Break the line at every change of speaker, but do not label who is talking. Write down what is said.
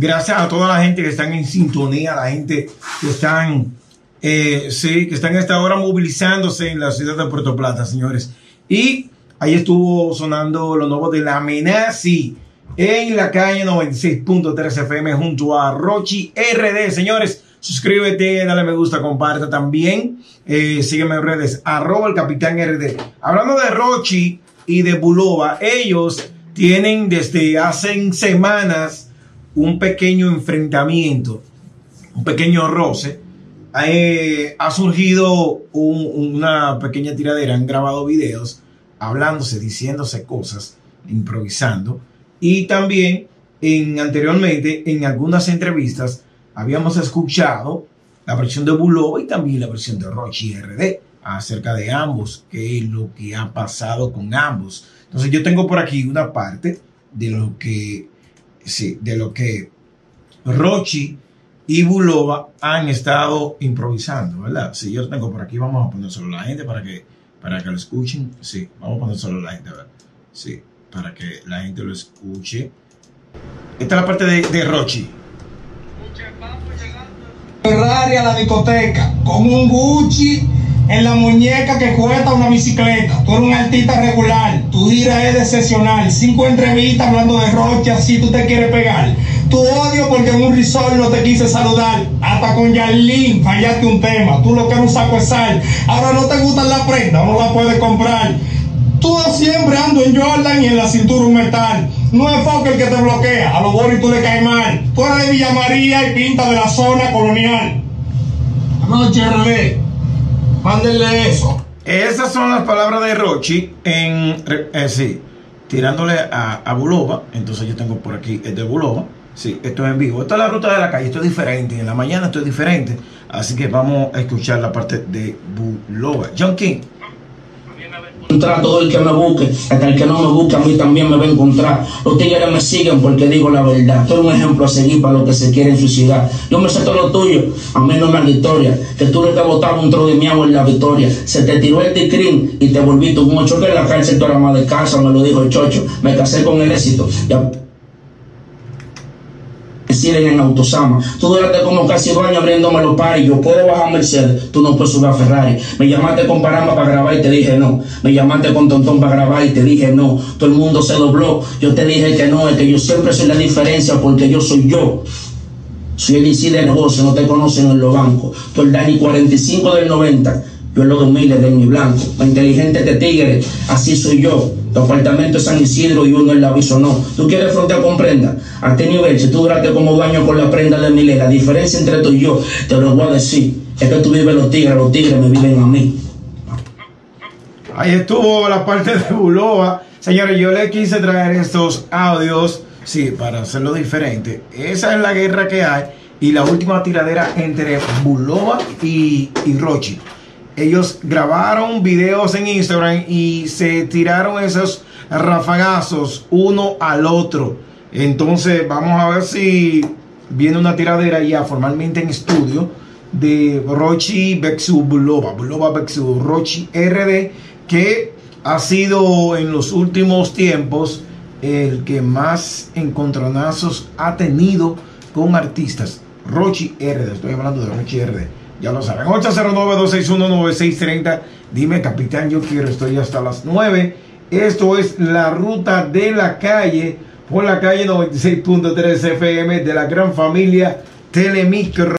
Gracias a toda la gente que están en sintonía, la gente que están, eh, sí, que están a esta hora movilizándose en la ciudad de Puerto Plata, señores. Y ahí estuvo sonando lo nuevo de la Amenazi en la calle 96.3 FM junto a Rochi RD, señores. Suscríbete, dale me gusta, comparta también. Eh, sígueme en redes, arroba el capitán RD. Hablando de Rochi y de Bulova, ellos tienen desde hace semanas un pequeño enfrentamiento, un pequeño roce. Eh, ha surgido un, una pequeña tiradera, han grabado videos hablándose, diciéndose cosas, improvisando. Y también en, anteriormente en algunas entrevistas habíamos escuchado la versión de Bulova y también la versión de Rochi RD acerca de ambos, qué es lo que ha pasado con ambos. Entonces yo tengo por aquí una parte de lo que, sí, de lo que Rochi y Bulova han estado improvisando, ¿verdad? Sí, yo tengo por aquí, vamos a ponérselo a la gente para que, para que lo escuchen. Sí, vamos a ponérselo a la gente, ¿verdad? Sí, para que la gente lo escuche. Esta es la parte de, de Rochi.
Ferrari a la discoteca con un Gucci en la muñeca que cuesta una bicicleta. Tú eres un artista regular, tu gira es excepcional. Cinco entrevistas hablando de Rocha, así tú te quieres pegar. Tu odio porque en un risol no te quise saludar. Hasta con Yarlín fallaste un tema. Tú lo que eres un saco de sal. Ahora no te gustan la prenda, no la puedes comprar. Tú siempre ando en Jordan y en la cintura un metal. No es Fokker el que te bloquea, a los Boris tú le caes mal. Tú eres de Villa María y pinta de la zona colonial. Anoche RD, mándenle eso.
Esas son las palabras de Rochi en, eh, sí, tirándole a, a Bulova. Entonces yo tengo por aquí el de Bulova. Sí, esto es en vivo. Esto es la ruta de la calle, esto es diferente. En la mañana esto es diferente. Así que vamos a escuchar la parte de Bulova. John King.
Encontrar todo el que me busque, hasta el que no me busque a mí también me va a encontrar. Los tigres me siguen porque digo la verdad. Tú eres un ejemplo a seguir para los que se quieren suicidar. Yo me sé todo lo tuyo, a mí no me la historia. Que tú le te botaba un tro de miau en la victoria. Se te tiró el ticrín y te volviste un ocho que en la cárcel tú eras más de casa, me lo dijo el chocho. Me casé con el éxito. Deciden en Autosama. Tú duraste como casi dos años abriéndome los paris. Yo puedo bajar Mercedes, tú no puedes subir a Ferrari. Me llamaste con Paramba para grabar y te dije no. Me llamaste con Tontón para grabar y te dije no. Todo el mundo se dobló. Yo te dije que no, es que yo siempre soy la diferencia porque yo soy yo. Soy el IC de negocio, no te conocen en los bancos. Tú el Dani 45 del 90. Yo en los 2000 de mi blanco. La inteligente de tigre, así soy yo. Tu apartamento es San Isidro y uno en la no. Tú quieres frontear con prenda. A este nivel, tú duraste como dueño con la prenda de mi ley, la diferencia entre tú y yo, te lo voy a decir. Es que tú vives los tigres, los tigres me viven a mí.
Ahí estuvo la parte de Bulova. Señores, yo le quise traer estos audios, sí, para hacerlo diferente. Esa es la guerra que hay y la última tiradera entre Bulova y, y Rochi. Ellos grabaron videos en Instagram y se tiraron esos rafagazos uno al otro. Entonces, vamos a ver si viene una tiradera ya formalmente en estudio de Rochi Bexu Bulova, Bulova Bexu Rochi RD, que ha sido en los últimos tiempos el que más encontronazos ha tenido con artistas. Rochi RD, estoy hablando de Rochi RD. Ya lo saben. 809-261-9630. Dime, capitán, yo quiero, estoy hasta las 9. Esto es la ruta de la calle por la calle 96.3 FM de la gran familia Telemicro.